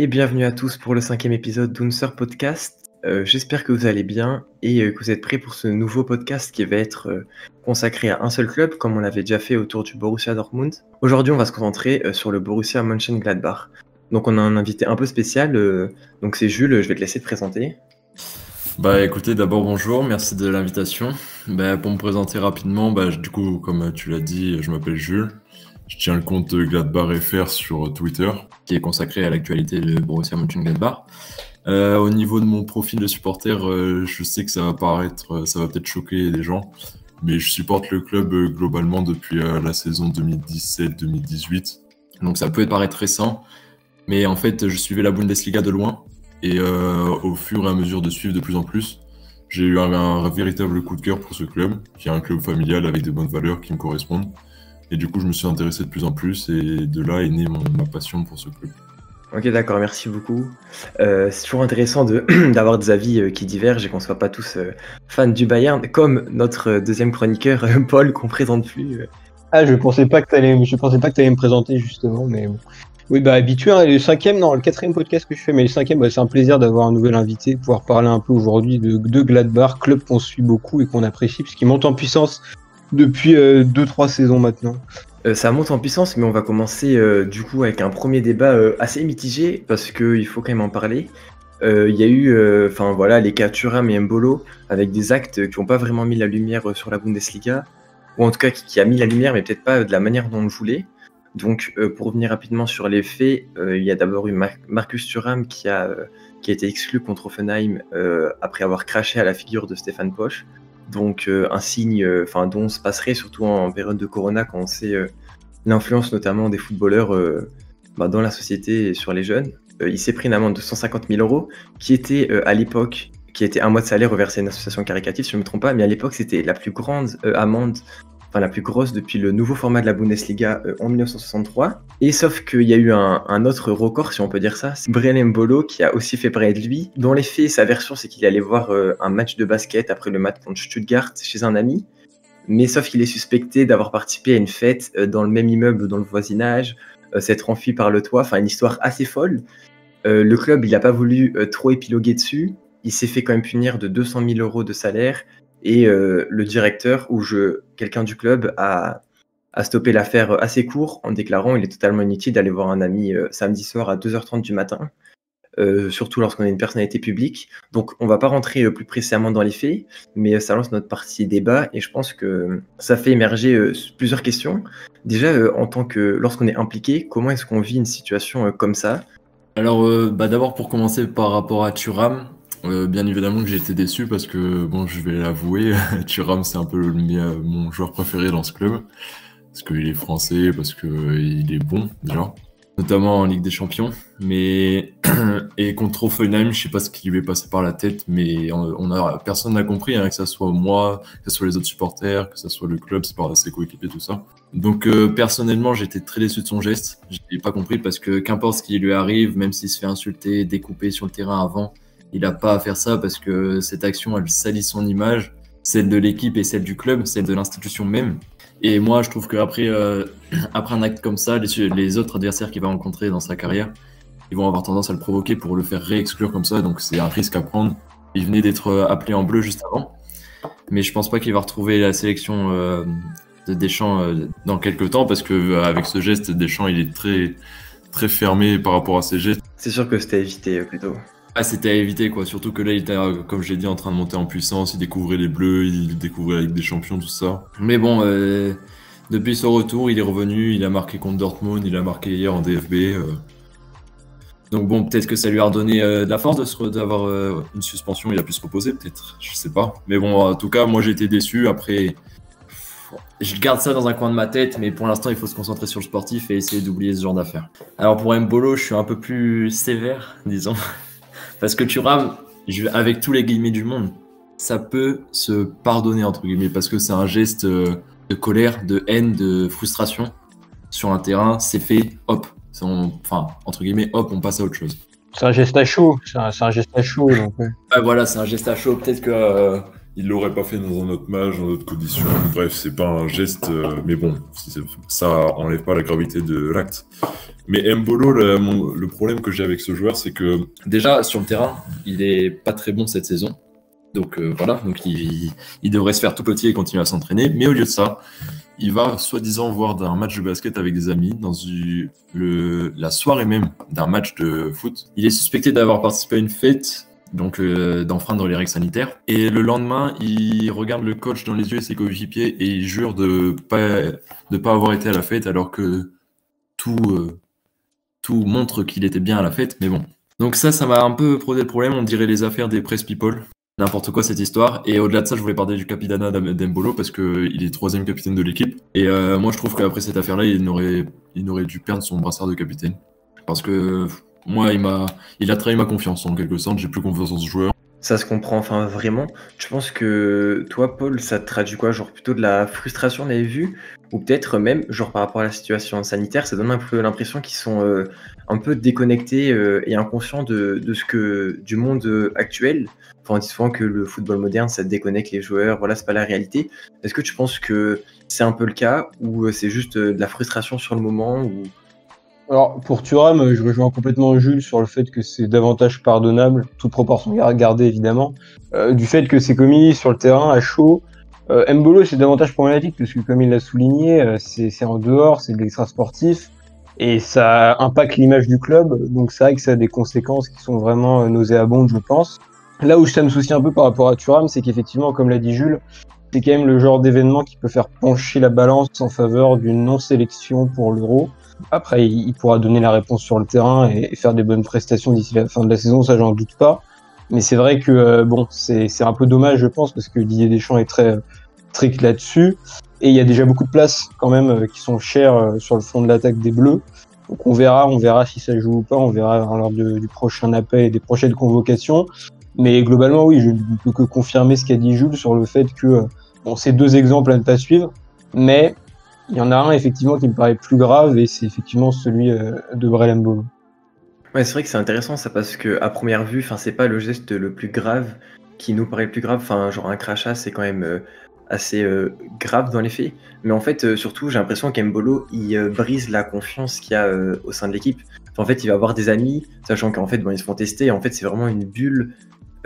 et bienvenue à tous pour le cinquième épisode d'Unser Podcast. Euh, j'espère que vous allez bien et euh, que vous êtes prêts pour ce nouveau podcast qui va être euh, consacré à un seul club, comme on l'avait déjà fait autour du Borussia Dortmund. Aujourd'hui, on va se concentrer sur le Borussia Mönchengladbach. Donc, on a un invité un peu spécial. donc, c'est Jules. Je vais te laisser te présenter. Bah, écoutez, d'abord bonjour, merci de l'invitation. Bah, pour me présenter rapidement, bah, du coup, comme tu l'as dit, je m'appelle Jules. Je tiens le compte Gladbach FR sur Twitter, qui est consacré à l'actualité de Borussia Mönchengladbach. Euh, au niveau de mon profil de supporter, euh, je sais que ça va paraître, euh, ça va peut-être choquer des gens, mais je supporte le club euh, globalement depuis la saison 2017-2018. Donc ça peut paraître récent, mais en fait, je suivais la Bundesliga de loin et au fur et à mesure de suivre de plus en plus, j'ai eu un, un, véritable coup de cœur pour ce club, qui est un club familial avec des bonnes valeurs qui me correspondent. Et du coup, je me suis intéressé de plus en plus et de là est née ma passion pour ce club. Ok, d'accord, merci beaucoup. Euh, c'est toujours intéressant d'avoir des avis euh, qui divergent et qu'on ne soit pas tous euh, fans du Bayern, comme notre deuxième chroniqueur, Paul, qu'on présente plus. Ah, je pensais pas que tu je pensais pas que allais me présenter justement, mais oui, bah habitué. Hein, le cinquième, non, le quatrième podcast que je fais, mais le cinquième, bah, c'est un plaisir d'avoir un nouvel invité, pouvoir parler un peu aujourd'hui de, de Gladbach, club qu'on suit beaucoup et qu'on apprécie, puisqu'il monte en puissance depuis 2-3 euh, saisons maintenant. Euh, ça monte en puissance, mais on va commencer euh, du coup avec un premier débat assez mitigé parce qu'il faut quand même en parler. Il y a eu, voilà, les cas Thuram et Mbolo avec des actes qui n'ont pas vraiment mis la lumière sur la Bundesliga, ou en tout cas qui, a mis la lumière, mais peut-être pas de la manière dont on le voulait. Donc, pour revenir rapidement sur les faits, il y a d'abord eu Marcus Thuram qui a, qui a été exclu contre Offenheim après avoir craché à la figure de Stéphane Poche donc euh, un signe euh, enfin dont on se passerait surtout en période de Corona quand on sait euh, l'influence notamment des footballeurs bah, dans la société sur les jeunes. il s'est pris une amende de 150 000 euros qui était à l'époque qui était un mois de salaire reversé à une association caritative, si je ne me trompe pas, mais à l'époque c'était la plus grande amende enfin la plus grosse depuis le nouveau format de la Bundesliga euh, en 1963. Et sauf qu'il y a eu un, autre record, si on peut dire ça, c'est Brian Mbolo qui a aussi fait parler de lui. Dans les faits, sa version, c'est qu'il allait voir euh, un match de basket après le match contre Stuttgart chez un ami. Mais sauf qu'il est suspecté d'avoir participé à une fête euh, dans le même immeuble, dans le voisinage, s'être enfui par le toit, enfin une histoire assez folle. le club, il n'a pas voulu trop épiloguer dessus. Il s'est fait quand même punir de 200 000 euros de salaire et euh, le directeur ou je, quelqu'un du club a, stoppé l'affaire assez court en déclarant il est totalement inutile d'aller voir un ami euh, samedi soir à 2h30 du matin, euh, surtout lorsqu'on est une personnalité publique. Donc on va pas rentrer plus précisément dans les faits, mais ça lance notre partie débat et je pense que ça fait émerger plusieurs questions. Déjà, en tant que lorsqu'on est impliqué, comment est-ce qu'on vit une situation comme ça? Alors bah, d'abord pour commencer par rapport à Turam, euh, bien évidemment que j'ai été déçu parce que, bon, je vais l'avouer, Thuram, c'est un peu mon joueur préféré dans ce club. Parce qu'il est français, parce qu'il est bon, déjà. Notamment en Ligue des Champions. Mais, et contre Offenheim, je sais pas ce qui lui est passé par la tête, mais on a, personne n'a compris, hein, que ce soit moi, que ce soit les autres supporters, que ce soit le club, c'est par ses coéquipiers, tout ça. Donc, euh, personnellement, j'étais très déçu de son geste. Je n'ai pas compris parce que qu'importe ce qui lui arrive, même s'il se fait insulter, découper sur le terrain avant, il n'a pas à faire ça parce que cette action, elle salit son image, celle de l'équipe et celle du club, celle de l'institution même. Et moi, je trouve qu'après euh, après un acte comme ça, les, autres adversaires qu'il va rencontrer dans sa carrière, ils vont avoir tendance à le provoquer pour le faire réexclure comme ça. Donc c'est un risque à prendre. Il venait d'être euh, appelé en bleu juste avant. Mais je pense pas qu'il va retrouver la sélection euh, de Deschamps dans quelques temps parce que avec ce geste, Deschamps, il est très, très fermé par rapport à ses gestes. C'est sûr que c'était évité plutôt. Ah, c'était à éviter, quoi. Surtout que là, il était, euh, comme je l'ai dit, en train de monter en puissance. Il découvrait les Bleus, il découvrait la des Champions, tout ça. Mais bon, euh, depuis son retour, il est revenu. Il a marqué contre Dortmund, il a marqué hier en DFB. Euh. Donc bon, peut-être que ça lui a redonné de la force d'avoir une suspension. Il a pu se reposer, peut-être. Je sais pas. Mais bon, en tout cas, moi, j'ai été déçu. Après, je garde ça dans un coin de ma tête, mais pour l'instant, il faut se concentrer sur le sportif et essayer d'oublier ce genre d'affaires. Alors pour Mbolo, je suis un peu plus sévère, disons. Parce que tu rames, avec tous les guillemets du monde, ça peut se pardonner, entre guillemets, parce que c'est un geste euh, de colère, de haine, de frustration sur un terrain, c'est fait, hop. enfin, entre guillemets, hop, on passe à autre chose. C'est un geste à chaud, c'est un, geste à chaud. voilà, c'est un geste à chaud. Peut-être que euh, il l'aurait pas fait dans un autre match, dans d'autres conditions. Bref, c'est pas un geste, euh, mais bon, ça enlève pas la gravité de l'acte. Mais Mbolo, le, problème que j'ai avec ce joueur, c'est que déjà sur le terrain, il est pas très bon cette saison. Donc euh, voilà, donc il, devrait se faire tout petit et continuer à s'entraîner. Mais au lieu de ça, il va soi-disant voir un match de basket avec des amis dans la soirée même d'un match de foot. Il est suspecté d'avoir participé à une fête donc euh, d'enfreindre les règles sanitaires. Et le lendemain, il regarde le coach dans les yeux et ses coéquipiers et il jure de pas de pas avoir été à la fête alors que tout euh, montre qu'il était bien à la fête. Mais bon. Donc ça, ça m'a un peu posé le problème. On dirait les affaires des press people. N'importe quoi cette histoire. Et au-delà de ça, je voulais parler du capitana d'Embolo parce qu'il est troisième capitaine de l'équipe. Et euh, moi, je trouve qu'après cette affaire-là, il aurait, il aurait dû perdre son brassard de capitaine. Parce que moi, il m'a, il a trahi ma confiance en quelque sorte. J'ai plus confiance en ce joueur. Ça se comprend, enfin vraiment. Tu penses que toi, Paul, ça te traduit quoi? Genre plutôt de la frustration, on avait vu? Ou peut-être même, genre par rapport à la situation sanitaire, ça donne un peu l'impression qu'ils sont euh, un peu déconnectés euh, et inconscients de, ce que du monde euh, actuel. Enfin, on dit souvent que le football moderne, ça déconnecte les joueurs. Voilà, c'est pas la réalité. Est-ce que tu penses que c'est un peu le cas? Ou c'est juste de la frustration sur le moment? Ou alors, pour Thuram, je rejoins complètement Jules sur le fait que c'est davantage pardonnable, toute proportion gardée évidemment, euh, du fait que c'est commis sur le terrain à chaud. Euh, Mbolo, c'est davantage problématique parce que, comme il l'a souligné, euh, c'est en dehors, c'est de l'extra sportif et ça impacte l'image du club. Donc, c'est vrai que ça a des conséquences qui sont vraiment euh, nauséabondes, je pense. Là où ça me soucie un peu par rapport à Thuram, c'est qu'effectivement, comme l'a dit Jules, c'est quand même le genre d'événement qui peut faire pencher la balance en faveur d'une non-sélection pour l'Euro. Après, il, pourra donner la réponse sur le terrain et, faire des bonnes prestations d'ici la fin de la saison, ça j'en doute pas. Mais c'est vrai que euh, bon, c'est un peu dommage, je pense, parce que Didier Deschamps est très strict là-dessus. Et il y a déjà beaucoup de places quand même euh, qui sont chères euh, sur le fond de l'attaque des Bleus. Donc on verra, on verra si ça joue ou pas, on verra lors du prochain appel et des prochaines convocations. Mais globalement, oui, je ne peux que confirmer ce qu'a dit Jules sur le fait que bon, c'est deux exemples à ne pas suivre, mais il y en a un effectivement qui me paraît plus grave et c'est effectivement celui euh, de Brelem Ouais, c'est vrai que c'est intéressant ça parce que à première vue, enfin c'est pas le geste le plus grave qui nous paraît le plus grave. Enfin, genre un crachat, c'est quand même euh, assez euh, grave dans les faits. Mais en fait, surtout, j'ai l'impression qu'Embolo il brise la confiance qu'il y a au sein de l'équipe. en fait, il va avoir des amis, sachant qu'en fait, bon, ils se font tester. en fait, c'est vraiment une bulle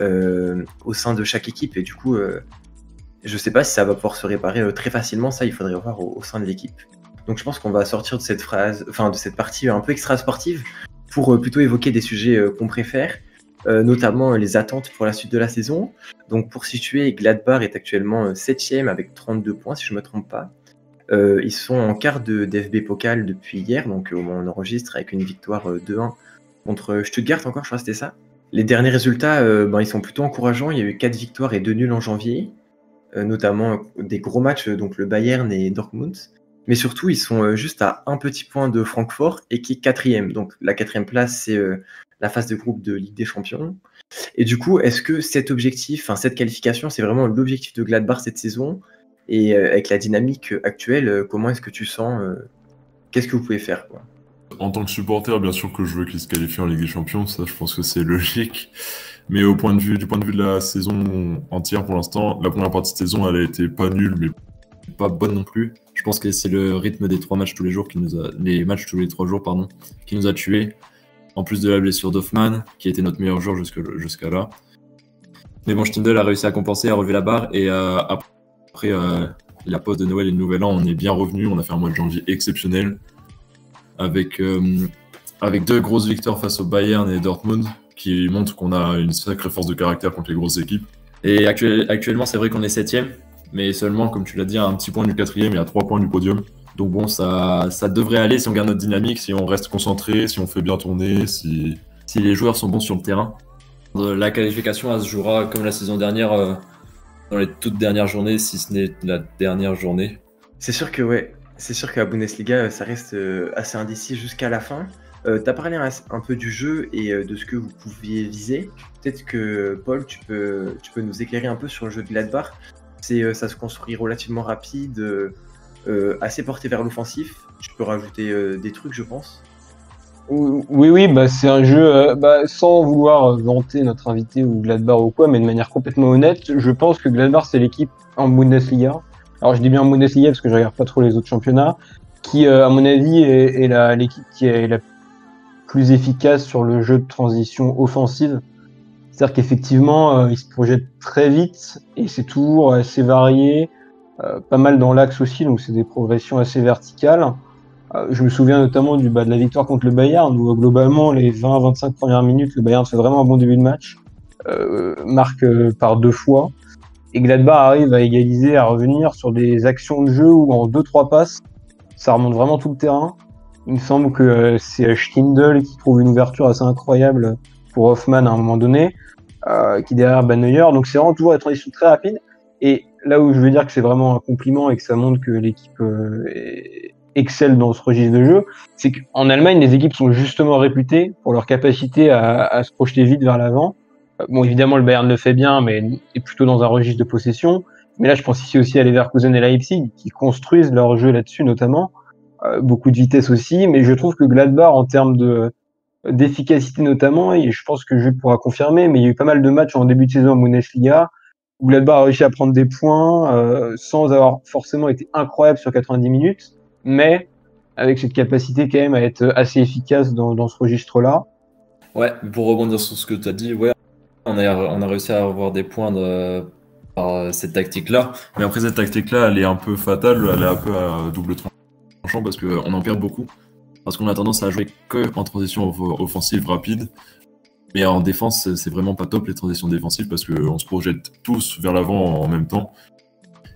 au sein de chaque équipe et du coup, je sais pas si ça va pouvoir se réparer euh, très facilement, ça il faudrait voir au, sein de l'équipe. Donc je pense qu'on va sortir de cette phrase, enfin de cette partie un peu extra sportive pour euh, plutôt évoquer des sujets euh, qu'on préfère, notamment les attentes pour la suite de la saison. Donc pour situer, Gladbach est actuellement 7ème avec 32 points si je ne me trompe pas. ils sont en quart de d'FB Pokal depuis hier, donc on enregistre avec une victoire 2-1 contre Stuttgart encore, je crois que c'était ça. Les derniers résultats, ben, ils sont plutôt encourageants. Il y a eu 4 victoires et 2 nuls en janvier. Euh, notamment des gros matchs, donc le Bayern et Dortmund. Mais surtout, ils sont euh, juste à un petit point de Francfort et qui est quatrième. Donc la quatrième place, c'est euh, la phase de groupe de Ligue des Champions. Et du coup, est-ce que cet objectif, enfin cette qualification, c'est vraiment l'objectif de Gladbach cette saison? Et avec la dynamique actuelle, comment est-ce que tu sens Qu'est-ce que vous pouvez faire En tant que supporter, bien sûr que je veux qu'ils se qualifient en Ligue des Champions, ça je pense que c'est logique. Mais au point de vue, du point de vue de la saison entière pour l'instant, la première partie de saison, elle a été pas nulle, mais pas bonne non plus. Je pense que c'est le rythme des trois matchs tous les jours qui nous a, les matchs tous les trois jours, pardon, qui nous a tués. En plus de la blessure d'Hoffman, qui était notre meilleur joueur jusqu'à là. Mais bon, Stindl a réussi à compenser, à relever la barre, et euh, après euh, la pause de Noël et le Nouvel An, on est bien revenu. On a fait un mois de janvier exceptionnel, avec, euh, avec deux grosses victoires face au Bayern et Dortmund qui montre qu'on a une sacrée force de caractère contre les grosses équipes. Et actuellement, c'est vrai qu'on est septième, mais seulement, comme tu l'as dit, à un petit point du quatrième et à trois points du podium. Donc bon, ça, ça devrait aller si on garde notre dynamique, si on reste concentré, si on fait bien tourner, si, si les joueurs sont bons sur le terrain. Euh, la qualification, elle se jouera comme la saison dernière, euh, dans les toutes dernières journées, si ce n'est la dernière journée. C'est sûr que ouais, c'est sûr que la Bundesliga, ça reste euh, assez indécis jusqu'à la fin. Euh, tu as parlé un, peu du jeu et euh, de ce que vous pouviez viser. Peut-être que Paul, tu peux, nous éclairer un peu sur le jeu de Gladbach. C'est, euh, ça se construit relativement rapide, assez porté vers l'offensif. Tu peux rajouter des trucs, je pense. Oui, oui, bah, c'est un jeu, euh, bah, sans vouloir vanter notre invité ou Gladbach ou quoi, mais de manière complètement honnête, je pense que Gladbach, c'est l'équipe en Bundesliga. Alors, je dis bien en Bundesliga parce que je regarde pas trop les autres championnats, qui, euh, à mon avis, est, l'équipe qui est la plus efficace sur le jeu de transition offensive. C'est-à-dire qu'effectivement, euh, il se projette très vite et c'est toujours assez varié, pas mal dans l'axe aussi, donc c'est des progressions assez verticales. Euh, je me souviens notamment du, bah, de la victoire contre le Bayern, où globalement, les 20-25 premières minutes, le Bayern fait vraiment un bon début de match, euh, marque euh, par deux fois. Et Gladbach arrive à égaliser, à revenir sur des actions de jeu où en 2-3 passes, ça remonte vraiment tout le terrain. Il me semble que c'est Stindl qui trouve une ouverture assez incroyable pour Hoffman à un moment donné, qui derrière Neuer. Donc c'est vraiment toujours des transitions très rapides. Et là où je veux dire que c'est vraiment un compliment et que ça montre que l'équipe est, excelle dans ce registre de jeu, c'est qu'en Allemagne, les équipes sont justement réputées pour leur capacité à, se projeter vite vers l'avant. Bon, évidemment, le Bayern le fait bien, mais est plutôt dans un registre de possession. Mais là, je pense ici aussi à Leverkusen et Leipzig, qui construisent leur jeu là-dessus notamment. Euh, beaucoup de vitesse aussi, mais je trouve que Gladbach, en termes de d'efficacité notamment, et je pense que je pourra confirmer, mais il y a eu pas mal de matchs en début de saison en Bundesliga, où Gladbach a réussi à prendre des points euh, sans avoir forcément été incroyable sur 90 minutes mais avec cette capacité quand même à être assez efficace dans, dans ce registre-là. Ouais, pour rebondir sur ce que tu as dit, ouais, on a, on a réussi à avoir des points de, par cette tactique-là. Mais après, cette tactique-là, elle est un peu fatale, elle est un peu à double tranchant parce qu'on en perd beaucoup. Parce qu'on a tendance à jouer que en transition offensive rapide. Mais en défense, c'est vraiment pas top les transitions défensives parce qu'on se projette tous vers l'avant en même temps.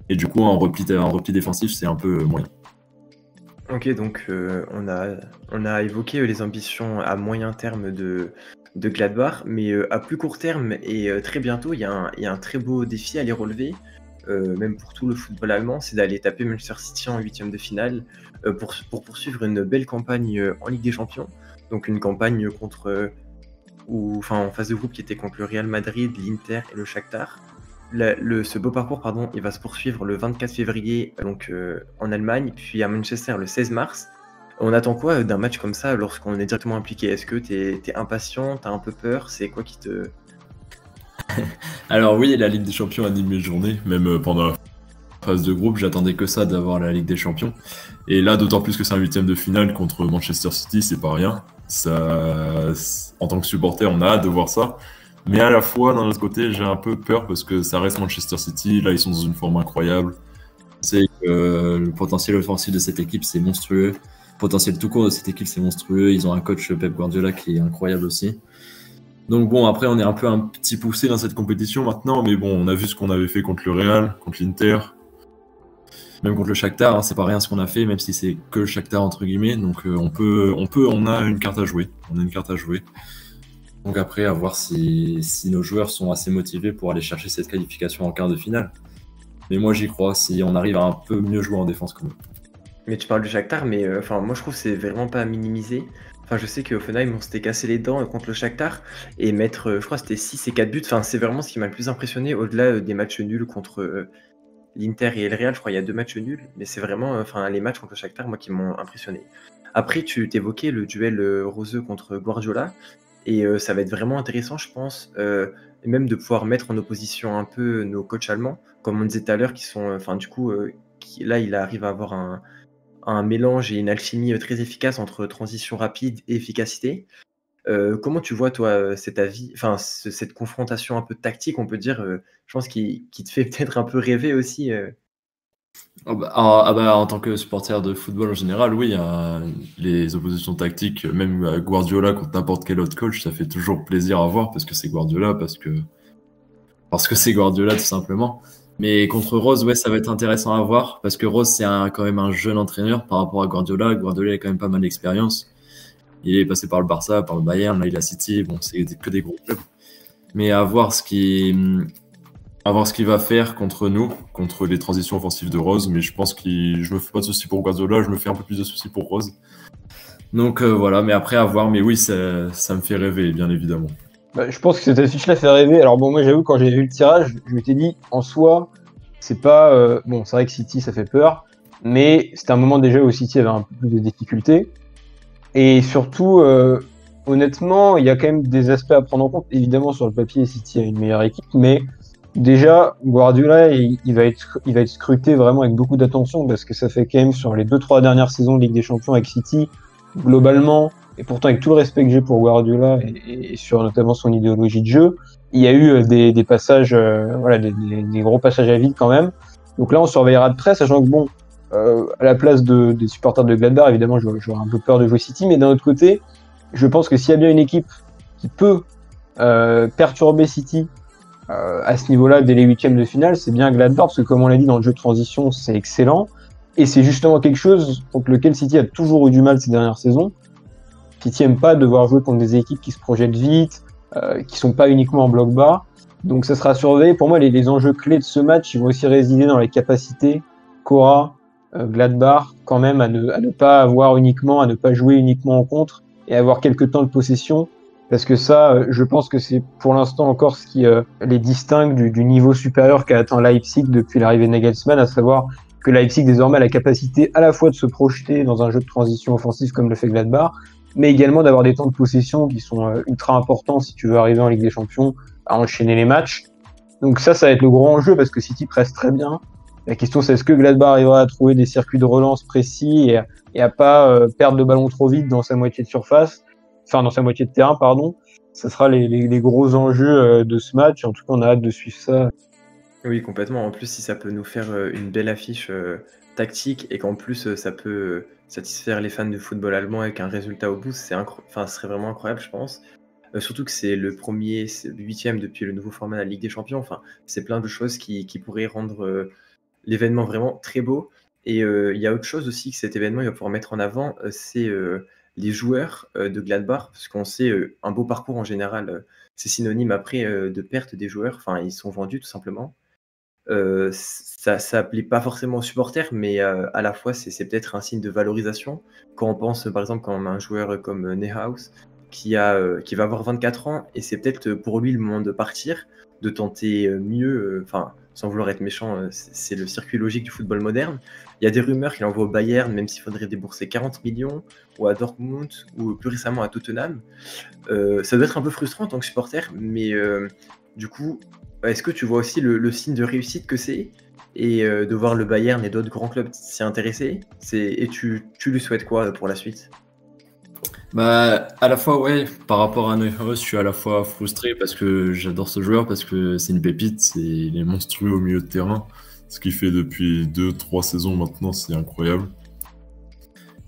Et du coup, en repli, en repli défensif, c'est un peu moyen. Ok, donc euh, on, a, on a évoqué euh, les ambitions à moyen terme de, de Gladbach, mais euh, à plus court terme et très bientôt, il y, a un très beau défi à les relever, même pour tout le football allemand, c'est d'aller taper Manchester City en huitième de finale pour, pour, poursuivre une belle campagne en Ligue des Champions. Donc une campagne contre, ou, enfin en phase de groupe qui était contre le Real Madrid, l'Inter et le Shakhtar ce beau parcours, pardon, il va se poursuivre le 24 février donc, euh, en Allemagne, puis à Manchester le 16 mars. On attend quoi euh, d'un match comme ça lorsqu'on est directement impliqué? Est-ce que tu es, impatient T'as un peu peur? C'est quoi qui te. Alors, oui, la Ligue des Champions anime mes journées, même euh, pendant la phase de groupe, j'attendais que ça d'avoir la Ligue des Champions. Et là, d'autant plus que c'est un huitième de finale contre Manchester City, c'est pas rien. Ça, en tant que supporter, on a hâte de voir ça. Mais à la fois, d'un autre côté, j'ai un peu peur parce que ça reste Manchester City. Là, ils sont dans une forme incroyable. C'est que le potentiel offensif de cette équipe, c'est monstrueux. Potentiel tout court de cette équipe, c'est monstrueux. Ils ont un coach Pep Guardiola qui est incroyable aussi. Donc bon, après, on est un peu un petit poussé dans cette compétition maintenant, mais bon, on a vu ce qu'on avait fait contre le Real, contre l'Inter, même contre le Shakhtar. Hein, c'est pas rien ce qu'on a fait, même si c'est que le Shakhtar entre guillemets. Donc euh, on peut, on peut, on a une carte à jouer. On a une carte à jouer. Donc après, à voir si, nos joueurs sont assez motivés pour aller chercher cette qualification en quart de finale. Mais moi j'y crois, si on arrive à un peu mieux jouer en défense comme eux. Mais tu parles du Shakhtar, mais euh, enfin moi je trouve que c'est vraiment pas à minimiser. Enfin je sais qu'Offenheim on s'était cassé les dents contre le Shakhtar et mettre, euh, je crois c'était 6 et 4 buts. Enfin c'est vraiment ce qui m'a le plus impressionné au-delà euh, des matchs nuls contre l'Inter et le Real. Je crois qu'il y a deux matchs nuls, mais c'est vraiment enfin les matchs contre le Shakhtar moi qui m'ont impressionné. Après tu t'évoquais le duel roseux contre Guardiola. Et euh, ça va être vraiment intéressant, je pense, euh, même de pouvoir mettre en opposition un peu nos coachs allemands, comme on disait tout à l'heure, qui sont, enfin, du coup, euh, là, il arrive à avoir un, mélange et une alchimie très efficace entre transition rapide et efficacité. comment tu vois, toi, cet avis, enfin, cette confrontation un peu tactique, on peut dire, je pense, qui, te fait peut-être un peu rêver aussi ah bah, ah, ah bah, en tant que supporter de football en général, oui, les oppositions tactiques, même Guardiola contre n'importe quel autre coach, ça fait toujours plaisir à voir parce que c'est Guardiola, parce que parce que c'est Guardiola tout simplement. Mais contre Rose, ouais, ça va être intéressant à voir parce que Rose, c'est quand même un jeune entraîneur par rapport à Guardiola. Guardiola a quand même pas mal d'expérience. Il est passé par le Barça, par le Bayern, là il a City, bon, c'est que des gros clubs. Mais à voir ce qu'il va faire contre nous, contre les transitions offensives de Rose, mais je pense que je me fais pas de soucis pour Guardiola, je me fais un peu plus de soucis pour Rose. Donc euh, voilà, mais après à voir, mais oui, ça, me fait rêver, bien évidemment. Bah, je pense que cette affiche-là fait rêver. Alors bon, moi j'avoue, quand j'ai vu le tirage, je m'étais dit, en soi, c'est pas... Euh, bon, c'est vrai que City, ça fait peur, mais c'était un moment déjà où City avait un peu plus de difficultés. Et surtout, euh, honnêtement, il y a quand même des aspects à prendre en compte. Évidemment, sur le papier, City a une meilleure équipe, mais déjà, Guardiola, il, va être, il va être scruté vraiment avec beaucoup d'attention parce que ça fait quand même sur les deux trois dernières saisons de Ligue des Champions avec City, globalement, et pourtant avec tout le respect que j'ai pour Guardiola et, sur notamment son idéologie de jeu, il y a eu euh, des, des passages, euh, voilà, des, des, gros passages à vide quand même. Donc là, on surveillera de près, sachant que bon, euh, à la place de, des supporters de Gladbach, évidemment, j'aurais un peu peur de jouer City, mais d'un autre côté, je pense que s'il y a bien une équipe qui peut euh, perturber City euh, à ce niveau-là dès les huitièmes de finale, c'est bien Gladbach, parce que comme on l'a dit dans le jeu de transition, c'est excellent. Et c'est justement quelque chose contre lequel City a toujours eu du mal ces dernières saisons. City aime pas devoir jouer contre des équipes qui se projettent vite, euh, qui sont pas uniquement en bloc bas. Donc ça sera surveillé. Pour moi, les, enjeux clés de ce match, vont aussi résider dans les capacités Cora, euh, Gladbach, quand même, à ne, pas avoir uniquement, à ne pas jouer uniquement en contre et avoir quelques temps de possession parce que ça, euh, je pense que c'est pour l'instant encore ce qui euh, les distingue du, du niveau supérieur qu'a atteint Leipzig depuis l'arrivée de Nagelsmann, à savoir que Leipzig désormais a la capacité à la fois de se projeter dans un jeu de transition offensive comme le fait Gladbach, mais également d'avoir des temps de possession qui sont euh, ultra importants si tu veux arriver en Ligue des Champions à enchaîner les matchs. Donc ça, ça va être le gros enjeu parce que City presse très bien. La question, c'est est-ce que Gladbach arrivera à trouver des circuits de relance précis et, et à pas perdre le ballon trop vite dans sa moitié de surface? Enfin dans sa moitié de terrain, pardon. Ça sera les, gros enjeux euh, de ce match. En tout cas, on a hâte de suivre ça. Oui, complètement. En plus, si ça peut nous faire euh, une belle affiche euh, tactique et qu'en plus ça peut satisfaire les fans de football allemand avec un résultat au bout, c'est enfin, ce serait vraiment incroyable, je pense. surtout que c'est le premier, huitième depuis le nouveau format de la Ligue des Champions. Enfin, c'est plein de choses qui, qui pourraient rendre l'événement vraiment très beau. Et il y a autre chose aussi que cet événement il va pouvoir mettre en avant, c'est les joueurs euh, de Gladbach, parce qu'on sait euh, un beau parcours en général, euh, c'est synonyme après de perte des joueurs, enfin ils sont vendus tout simplement. Ça s'applique pas forcément aux supporters, mais à la fois c'est peut-être un signe de valorisation. Quand on pense par exemple quand un joueur comme Nehaus qui, qui va avoir 24 ans et c'est peut-être pour lui le moment de partir, de tenter mieux, enfin sans vouloir être méchant, euh, c'est le circuit logique du football moderne. Il y a des rumeurs qu'il envoie au Bayern, même s'il faudrait débourser 40 millions, ou à Dortmund, ou plus récemment à Tottenham. Euh, ça doit être un peu frustrant en tant que supporter, mais euh, du coup, est-ce que tu vois aussi le, signe de réussite que c'est et de voir le Bayern et d'autres grands clubs s'y intéresser? Et tu, tu lui souhaites quoi pour la suite? Bah, à la fois, ouais, par rapport à Neuhaus, je suis à la fois frustré parce que j'adore ce joueur, parce que c'est une pépite, il est monstrueux au milieu de terrain. Ce qu'il fait depuis 2-3 saisons maintenant, c'est incroyable.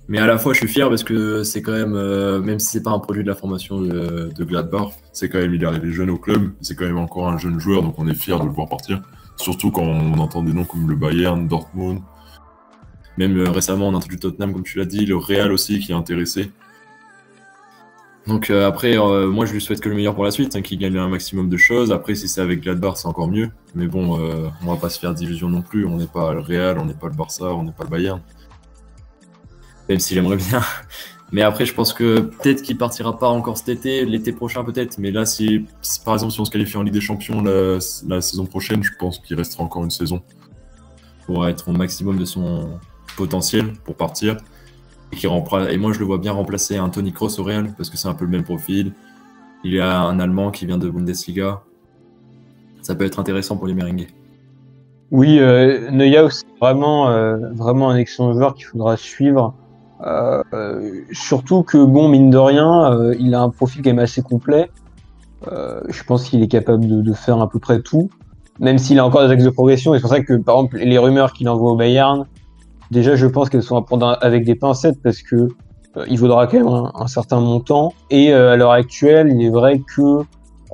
Mais à la fois, je suis fier parce que c'est quand même, euh, même si c'est pas un produit de la formation de, Gladbach, c'est quand même, il est arrivé jeune au club, c'est quand même encore un jeune joueur, donc on est fier de le voir partir. Surtout quand on entend des noms comme le Bayern, Dortmund. Même euh, récemment, on a entendu Tottenham, comme tu l'as dit, le Real aussi qui est intéressé. Donc euh, après, moi je lui souhaite que le meilleur pour la suite, hein, qu'il gagne un maximum de choses. Après, si c'est avec Gladbach, c'est encore mieux. Mais bon, on va pas se faire d'illusions non plus. On n'est pas le Real, on n'est pas le Barça, on n'est pas le Bayern. Même si j'aimerais bien. Mais après, je pense que peut-être qu'il partira pas encore cet été, l'été prochain peut-être. Mais là, si, par exemple si on se qualifie en Ligue des Champions la, saison prochaine, je pense qu'il restera encore une saison pour être au maximum de son potentiel pour partir. Et, moi, je le vois bien remplacer un Tony Kroos au Real, parce que c'est un peu le même profil. Il y a un Allemand qui vient de Bundesliga. Ça peut être intéressant pour les merengues. Oui, euh, Neuhaus, c'est vraiment, euh, vraiment un excellent joueur qu'il faudra suivre. Euh, euh, surtout que, bon, mine de rien, euh, il a un profil quand même assez complet. je pense qu'il est capable de, de, faire à peu près tout, même s'il a encore des axes de progression. Et c'est pour ça que, par exemple, les rumeurs qu'il envoie au Bayern, Déjà, je pense qu'elles sont à prendre avec des pincettes parce que euh, il vaudra quand même un, certain montant. Et euh, à l'heure actuelle, il est vrai que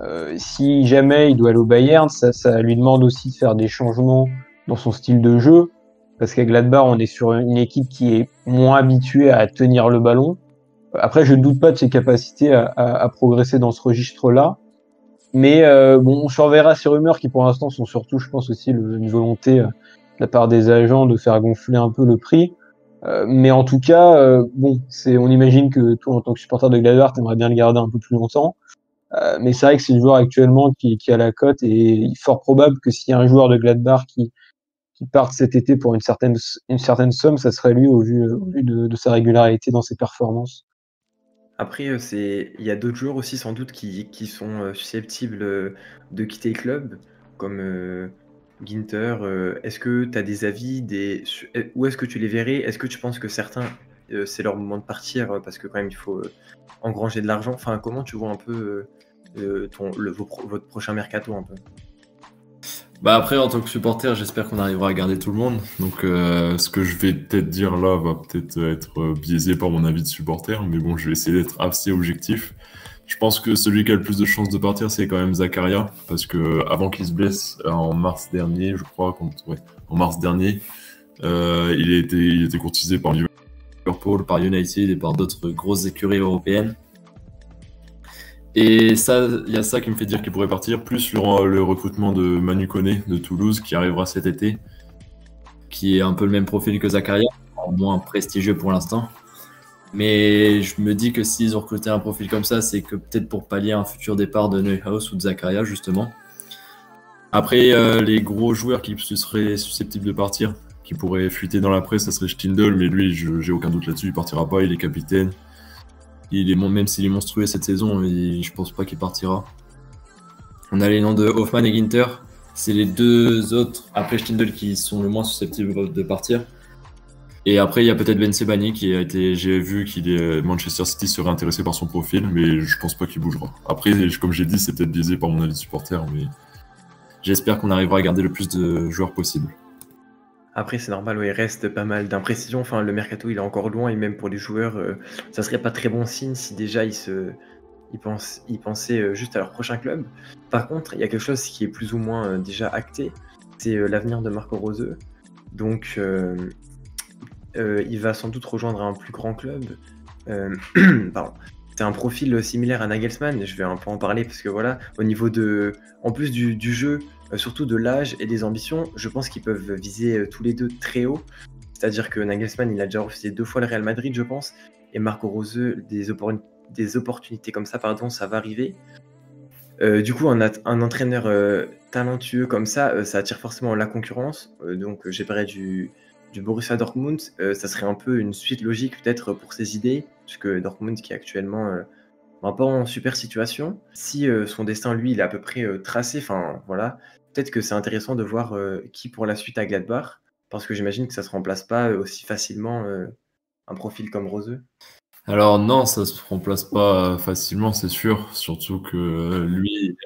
euh, si jamais il doit aller au Bayern, ça, ça, lui demande aussi de faire des changements dans son style de jeu. Parce qu'à Gladbach, on est sur une équipe qui est moins habituée à tenir le ballon. Après, je ne doute pas de ses capacités à, progresser dans ce registre-là. Mais euh, bon, on surveillera ces rumeurs qui, pour l'instant, sont surtout, je pense aussi, le, une volonté la part des agents de faire gonfler un peu le prix. Euh, mais en tout cas, euh, bon, on imagine que toi, en tant que supporter de Gladbach, t'aimerais bien le garder un peu plus longtemps. Euh, mais c'est vrai que c'est le joueur actuellement qui, qui a la cote et il est fort probable que s'il y a un joueur de Gladbach qui, qui parte cet été pour une certaine, une certaine somme, ça serait lui au vu, au vu de, sa régularité dans ses performances. Après, c'est il y a d'autres joueurs aussi sans doute qui, qui sont susceptibles de quitter le club, comme Ginter. Est-ce que tu as des avis des... Où est-ce que tu les verrais? Est-ce que tu penses que certains, c'est leur moment de partir parce que quand même il faut engranger de l'argent? Enfin, comment tu vois un peu ton, le, votre prochain mercato un peu? Bah après, en tant que supporter, j'espère qu'on arrivera à garder tout le monde. Donc, euh, ce que je vais peut-être dire là va peut-être être euh, biaisé par mon avis de supporter, mais bon, je vais essayer d'être assez objectif. Je pense que celui qui a le plus de chances de partir, c'est quand même Zakaria, parce que avant qu'il se blesse euh, en mars dernier, je crois, ouais, en mars dernier, il, été, il a été courtisé par Liverpool, par United et par d'autres grosses écuries européennes. Et ça, il y a ça qui me fait dire qu'il pourrait partir, plus le, recrutement de Manu Koné de Toulouse qui arrivera cet été, qui est un peu le même profil que Zakaria, moins prestigieux pour l'instant. Mais je me dis que s'ils ont recruté un profil comme ça, c'est que peut-être pour pallier un futur départ de Neuhaus ou de Zakaria, justement. Après, euh, les gros joueurs qui seraient susceptibles de partir, qui pourraient fuiter dans la presse, ça serait Stindl, mais lui, j'ai aucun doute là-dessus, il partira pas, il est capitaine. Même s'il est monstrueux cette saison, je pense pas qu'il partira. On a les noms de Hoffman et Ginter. C'est les deux autres, après Stindl, qui sont le moins susceptibles de partir. Et après, il y a peut-être Ben Sebani qui a été. J'ai vu qu'il est Manchester City serait intéressé par son profil, mais je pense pas qu'il bougera. Après, comme j'ai dit, c'est peut-être biaisé par mon avis de supporter, mais j'espère qu'on arrivera à garder le plus de joueurs possible. Après, c'est normal, il reste pas mal d'imprécisions. Enfin, le mercato, il est encore loin, et même pour les joueurs, euh, ça serait pas très bon signe si déjà ils, se, ils, pensent, ils pensaient euh, juste à leur prochain club. Par contre, il y a quelque chose qui est plus ou moins euh, déjà acté, c'est l'avenir de Marco Roseux. Donc, il va sans doute rejoindre un plus grand club. C'est un profil similaire à Nagelsmann, je vais un peu en parler parce que voilà, au niveau de. En plus du, jeu, euh, surtout de l'âge et des ambitions, je pense qu'ils peuvent viser euh, tous les deux très haut. C'est-à-dire que Nagelsmann, il a déjà refusé deux fois le Real Madrid, je pense, et Marco Rose, des, opportunités comme ça, pardon, ça va arriver. Euh, du coup, un, un entraîneur talentueux comme ça, ça attire forcément la concurrence. donc, j'ai parlé du, du Borussia Dortmund. ça serait un peu une suite logique peut-être pour ses idées, puisque Dortmund qui est actuellement pas en super situation. Si euh, son destin, lui, il est à peu près euh, tracé, enfin voilà, peut-être que c'est intéressant de voir euh, qui pour la suite à Gladbach, parce que j'imagine que ça se remplace pas aussi facilement un profil comme Roseux. Alors non, ça se remplace pas facilement, c'est sûr. Surtout que lui,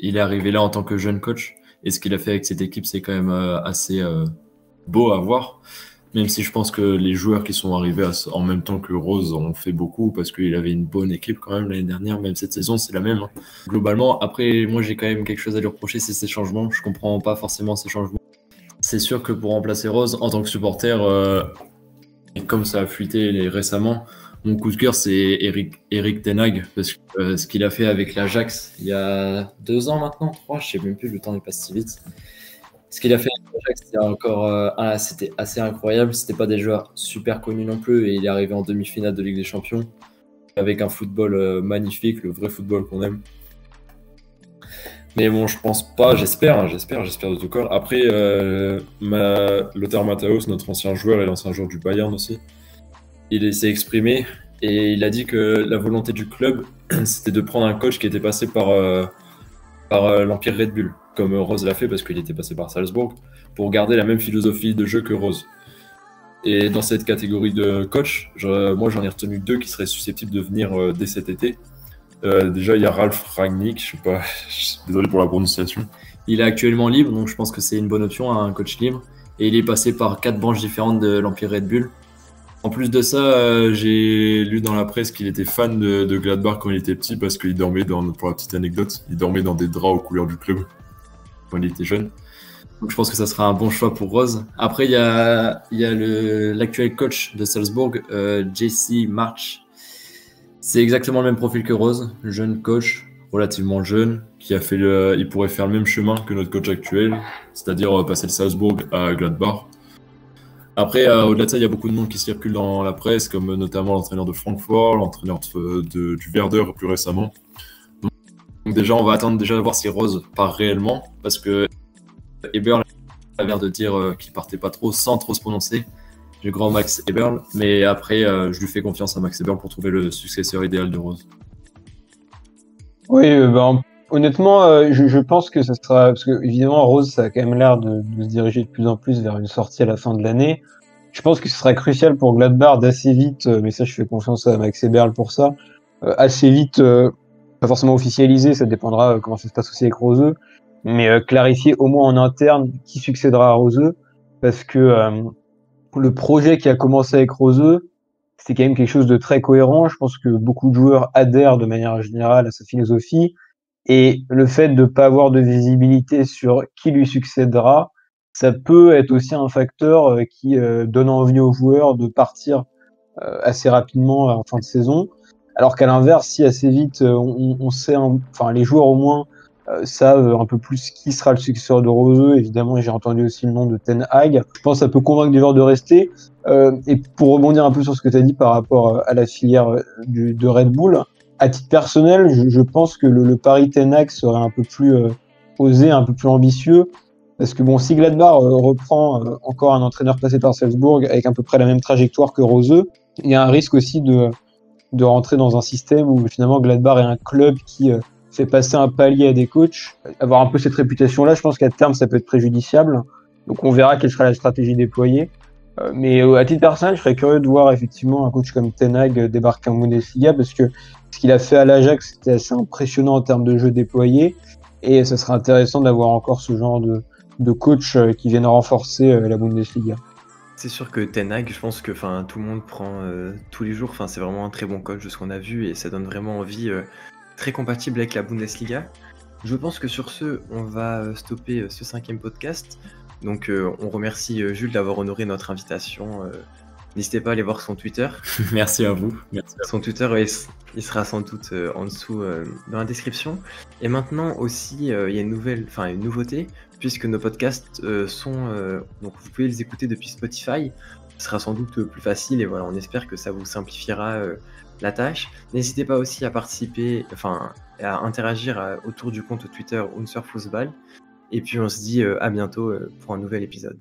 il est arrivé là en tant que jeune coach. Et ce qu'il a fait avec cette équipe, c'est quand même assez beau à voir. Même si je pense que les joueurs qui sont arrivés en même temps que Rose ont fait beaucoup parce qu'il avait une bonne équipe quand même l'année dernière, même cette saison c'est la même. Hein. Globalement, après moi j'ai quand même quelque chose à lui reprocher, c'est ces changements. Je comprends pas forcément ces changements. C'est sûr que pour remplacer Rose en tant que supporter, euh, comme ça a fuité récemment, mon coup de cœur c'est Eric, Eric Tenag parce que euh, ce qu'il a fait avec l'Ajax il y a deux ans maintenant, trois, je sais même plus, le temps il passe si vite. Ce qu'il a fait euh, ah, c'était assez incroyable. C'était pas des joueurs super connus non plus et il est arrivé en demi-finale de Ligue des Champions avec un football euh, magnifique, le vrai football qu'on aime. Mais bon, je pense pas, j'espère, hein, j'espère, j'espère de tout cœur. Après, euh, Lothar Matthäus, notre ancien joueur et l'ancien joueur du Bayern aussi, il s'est exprimé et il a dit que la volonté du club, c'était de prendre un coach qui était passé par, par l'Empire Red Bull comme Rose l'a fait parce qu'il était passé par Salzbourg, pour garder la même philosophie de jeu que Rose. Et dans cette catégorie de coach, moi j'en ai retenu deux qui seraient susceptibles de venir euh, dès cet été. Euh, déjà, il y a Ralph Ragnick, je sais pas, désolé pour la prononciation. Il est actuellement libre, donc je pense que c'est une bonne option, un coach libre. Et il est passé par quatre branches différentes de l'Empire Red Bull. En plus de ça, euh, j'ai lu dans la presse qu'il était fan de, de, Gladbach quand il était petit parce qu'il dormait dans, pour la petite anecdote, il dormait dans des draps aux couleurs du club quand il était jeune. Donc je pense que ça sera un bon choix pour Rose. Après, il y a, y l'actuel coach de Salzbourg, euh, JC March. C'est exactement le même profil que Rose, jeune coach, relativement jeune, qui a fait il pourrait faire le même chemin que notre coach actuel, c'est-à-dire euh, passer de Salzbourg à Gladbach. Après, euh, au-delà de ça, il y a beaucoup de noms qui circulent dans la presse, comme notamment l'entraîneur de Francfort, l'entraîneur de, du Werder plus récemment. Donc déjà, on va attendre déjà de voir si Rose part réellement, parce que Eber a l'air de dire euh, qu'il partait pas trop sans trop se prononcer. du grand Max Eberl. Mais après, je lui fais confiance à Max Eberl pour trouver le successeur idéal de Rose. Oui, ben, honnêtement, je, pense que ça sera. Parce que, évidemment, Rose, ça a quand même l'air de, se diriger de plus en plus vers une sortie à la fin de l'année. Je pense que ce sera crucial pour Gladbach d'assez vite, mais ça, je fais confiance à Max Eberl pour ça, assez vite pas forcément officialisé, ça dépendra euh, comment ça se passe aussi avec Roseux, mais euh, clarifier au moins en interne qui succédera à Roseux, parce que euh, le projet qui a commencé avec Roseux, c'est quand même quelque chose de très cohérent. Je pense que beaucoup de joueurs adhèrent de manière générale à sa philosophie. Et le fait de ne pas avoir de visibilité sur qui lui succédera, ça peut être aussi un facteur qui donne envie aux joueurs de partir assez rapidement en fin de saison. Alors qu'à l'inverse, si assez vite euh, on, sait, enfin les joueurs au moins euh, savent un peu plus qui sera le successeur de Roseux. Évidemment, j'ai entendu aussi le nom de Ten Hag. Je pense que ça peut convaincre des joueurs de rester. Euh, et pour rebondir un peu sur ce que tu as dit par rapport à la filière de Red Bull, à titre personnel, je, pense que le, pari Ten Hag serait un peu plus osé, un peu plus ambitieux. Parce que bon, si Gladbach reprend encore un entraîneur passé par Salzbourg avec à peu près la même trajectoire que Roseux, il y a un risque aussi de, de rentrer dans un système où finalement Gladbach est un club qui euh, fait passer un palier à des coachs. Avoir un peu cette réputation-là, je pense qu'à terme, ça peut être préjudiciable. Donc on verra quelle sera la stratégie déployée. Euh, mais euh, à titre personnel, je serais curieux de voir effectivement un coach comme Tenag débarquer en Bundesliga parce que ce qu'il a fait à l'Ajax, c'était assez impressionnant en termes de jeu déployé. Et ça serait intéressant d'avoir encore ce genre de, de coach qui viennent renforcer la Bundesliga. C'est sûr que Ten Hag, je pense que tout le monde prend euh, tous les jours. C'est vraiment un très bon coach de ce qu'on a vu et ça donne vraiment envie, euh, très compatible avec la Bundesliga. Je pense que sur ce, on va euh, stopper ce cinquième podcast. Donc, on remercie Jules d'avoir honoré notre invitation. N'hésitez pas à aller voir son Twitter. Merci à vous. Merci Son Twitter, il sera sans doute en dessous dans la description. Et maintenant aussi, il y a une nouvelle, enfin une nouveauté puisque nos podcasts euh, sont. Euh, donc vous pouvez les écouter depuis Spotify. Ce sera sans doute plus facile et voilà, on espère que ça vous simplifiera euh, la tâche. N'hésitez pas aussi à participer, enfin à interagir autour du compte Twitter Unsurfusball. Et puis on se dit à bientôt pour un nouvel épisode.